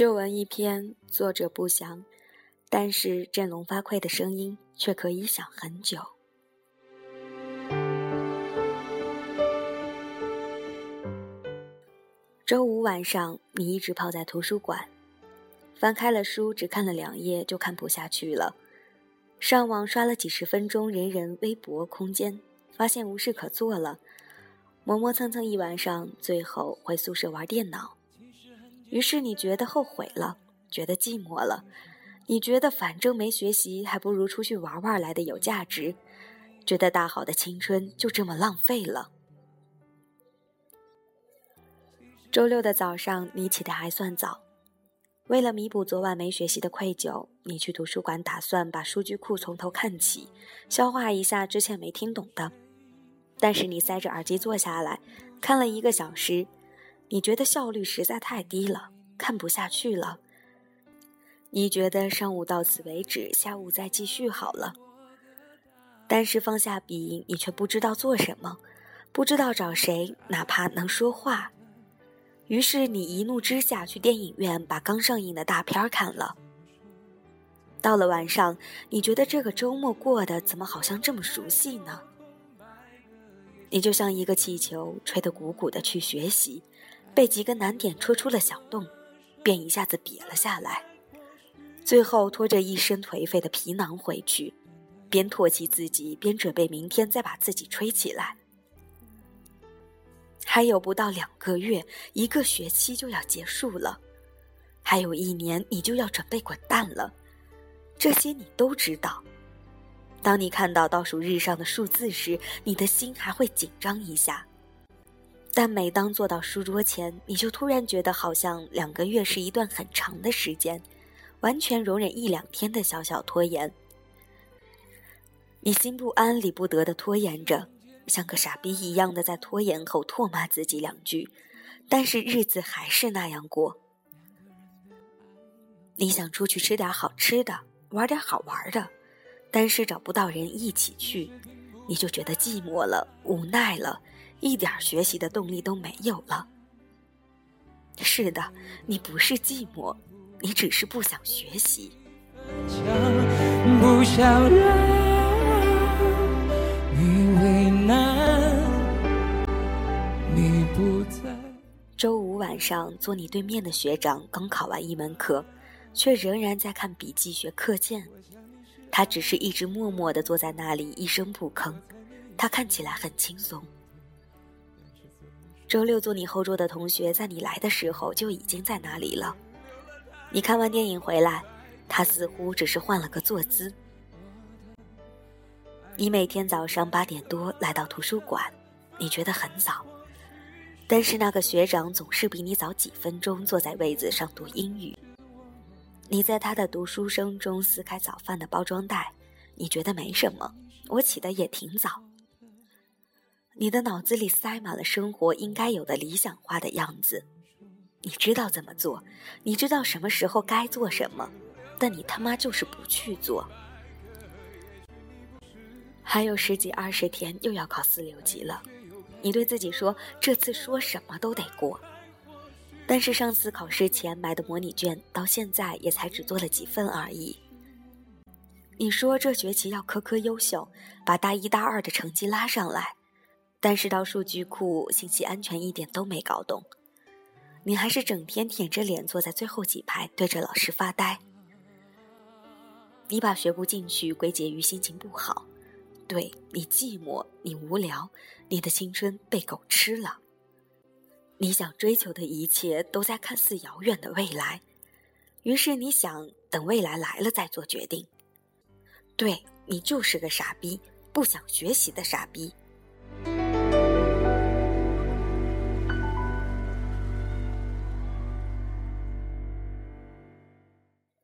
旧文一篇，作者不详，但是振聋发聩的声音却可以响很久。周五晚上，你一直泡在图书馆，翻开了书，只看了两页就看不下去了。上网刷了几十分钟人人微博空间，发现无事可做了，磨磨蹭蹭一晚上，最后回宿舍玩电脑。于是你觉得后悔了，觉得寂寞了，你觉得反正没学习，还不如出去玩玩来的有价值，觉得大好的青春就这么浪费了。周六的早上，你起得还算早。为了弥补昨晚没学习的愧疚，你去图书馆，打算把数据库从头看起，消化一下之前没听懂的。但是你塞着耳机坐下来，看了一个小时，你觉得效率实在太低了，看不下去了。你觉得上午到此为止，下午再继续好了。但是放下笔，你却不知道做什么，不知道找谁，哪怕能说话。于是你一怒之下去电影院把刚上映的大片看了。到了晚上，你觉得这个周末过得怎么好像这么熟悉呢？你就像一个气球，吹得鼓鼓的去学习，被几个难点戳出了小洞，便一下子瘪了下来，最后拖着一身颓废的皮囊回去，边唾弃自己，边准备明天再把自己吹起来。还有不到两个月，一个学期就要结束了，还有一年你就要准备滚蛋了，这些你都知道。当你看到倒数日上的数字时，你的心还会紧张一下，但每当坐到书桌前，你就突然觉得好像两个月是一段很长的时间，完全容忍一两天的小小拖延。你心不安理不得的拖延着。像个傻逼一样的在拖延后唾骂自己两句，但是日子还是那样过。你想出去吃点好吃的，玩点好玩的，但是找不到人一起去，你就觉得寂寞了，无奈了，一点学习的动力都没有了。是的，你不是寂寞，你只是不想学习。不想让周五晚上，坐你对面的学长刚考完一门课，却仍然在看笔记学课件。他只是一直默默地坐在那里，一声不吭。他看起来很轻松。周六坐你后桌的同学，在你来的时候就已经在那里了。你看完电影回来，他似乎只是换了个坐姿。你每天早上八点多来到图书馆，你觉得很早。但是那个学长总是比你早几分钟坐在位子上读英语。你在他的读书声中撕开早饭的包装袋，你觉得没什么。我起的也挺早。你的脑子里塞满了生活应该有的理想化的样子，你知道怎么做，你知道什么时候该做什么，但你他妈就是不去做。还有十几二十天又要考四六级了。你对自己说：“这次说什么都得过。”但是上次考试前买的模拟卷，到现在也才只做了几份而已。你说这学期要科科优秀，把大一大二的成绩拉上来，但是到数据库信息安全一点都没搞懂。你还是整天舔着脸坐在最后几排，对着老师发呆。你把学不进去归结于心情不好。对你寂寞，你无聊，你的青春被狗吃了。你想追求的一切都在看似遥远的未来，于是你想等未来来了再做决定。对你就是个傻逼，不想学习的傻逼。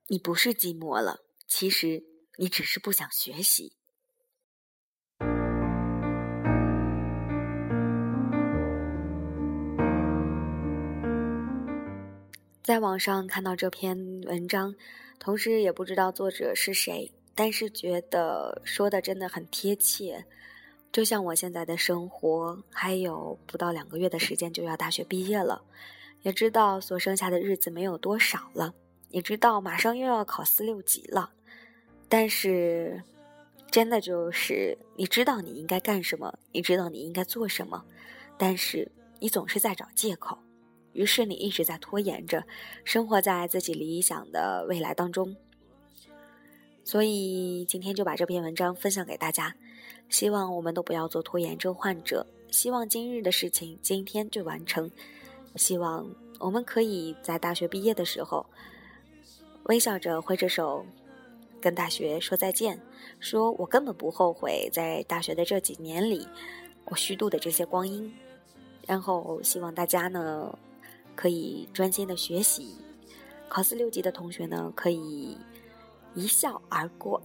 你不是寂寞了，其实你只是不想学习。在网上看到这篇文章，同时也不知道作者是谁，但是觉得说的真的很贴切。就像我现在的生活，还有不到两个月的时间就要大学毕业了，也知道所剩下的日子没有多少了，你知道马上又要考四六级了，但是，真的就是你知道你应该干什么，你知道你应该做什么，但是你总是在找借口，于是你一直在拖延着，生活在自己理想的未来当中。所以今天就把这篇文章分享给大家，希望我们都不要做拖延症患者。希望今日的事情今天就完成，希望我们可以在大学毕业的时候，微笑着挥着手，跟大学说再见，说我根本不后悔在大学的这几年里我虚度的这些光阴。然后希望大家呢可以专心的学习，考四六级的同学呢可以。一笑而过。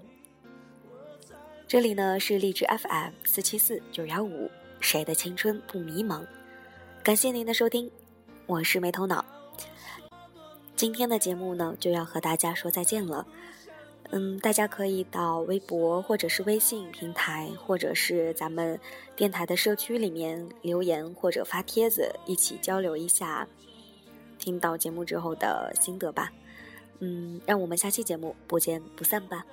这里呢是荔枝 FM 四七四九幺五，谁的青春不迷茫？感谢您的收听，我是没头脑。今天的节目呢就要和大家说再见了。嗯，大家可以到微博或者是微信平台，或者是咱们电台的社区里面留言或者发帖子，一起交流一下听到节目之后的心得吧。嗯，让我们下期节目不见不散吧。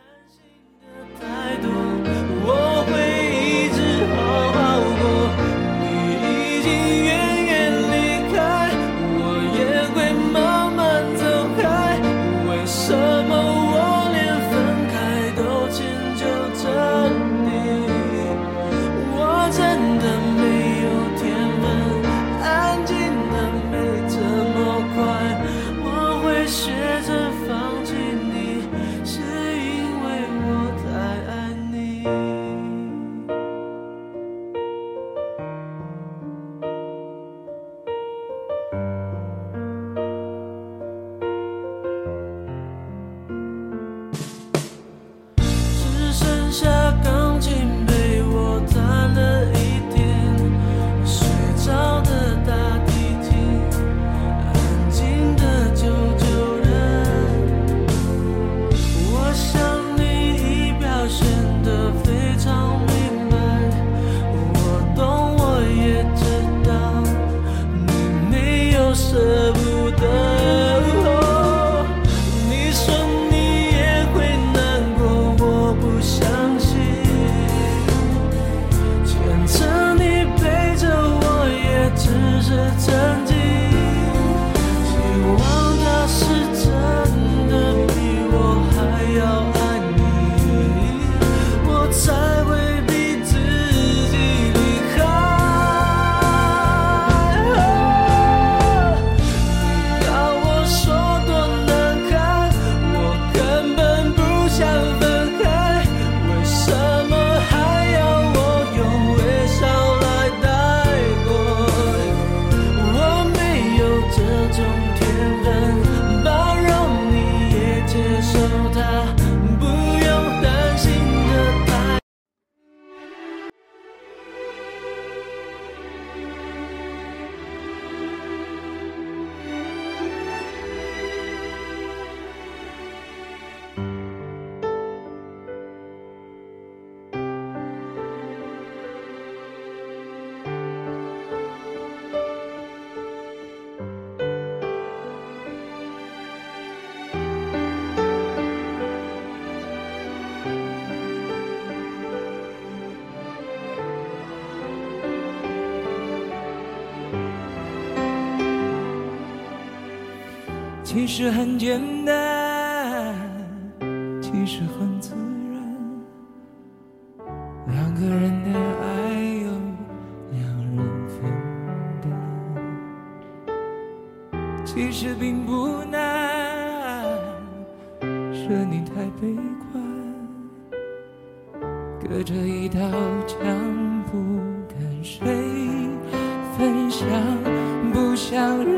剩下钢琴陪我弹了一天，睡着的大提琴，安静的久久的。我想你已表现得非常明白，我懂，我也知道你没有舍不得。中天其实很简单，其实很自然。两个人的爱由两人分担，其实并不难。是你太悲观，隔着一道墙，不跟谁分享，不想让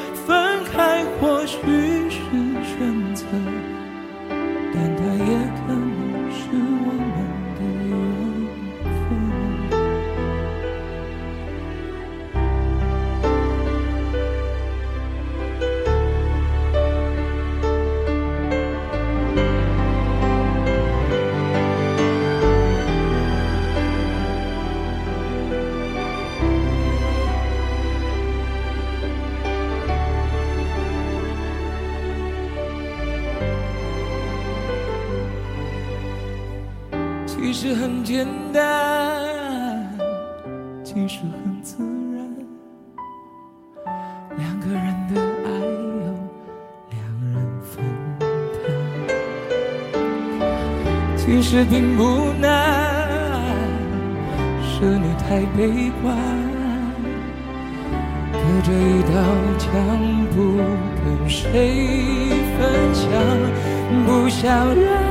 其实很简单，其实很自然，两个人的爱由两人分担。其实并不难，是你太悲观，隔着一道墙不跟谁分享，不想让。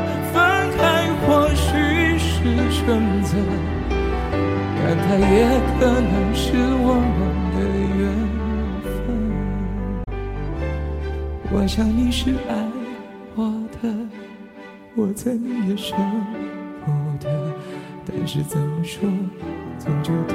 选择，但它也可能是我们的缘分。我想你是爱我的，我猜你也舍不得，但是怎么说，总觉得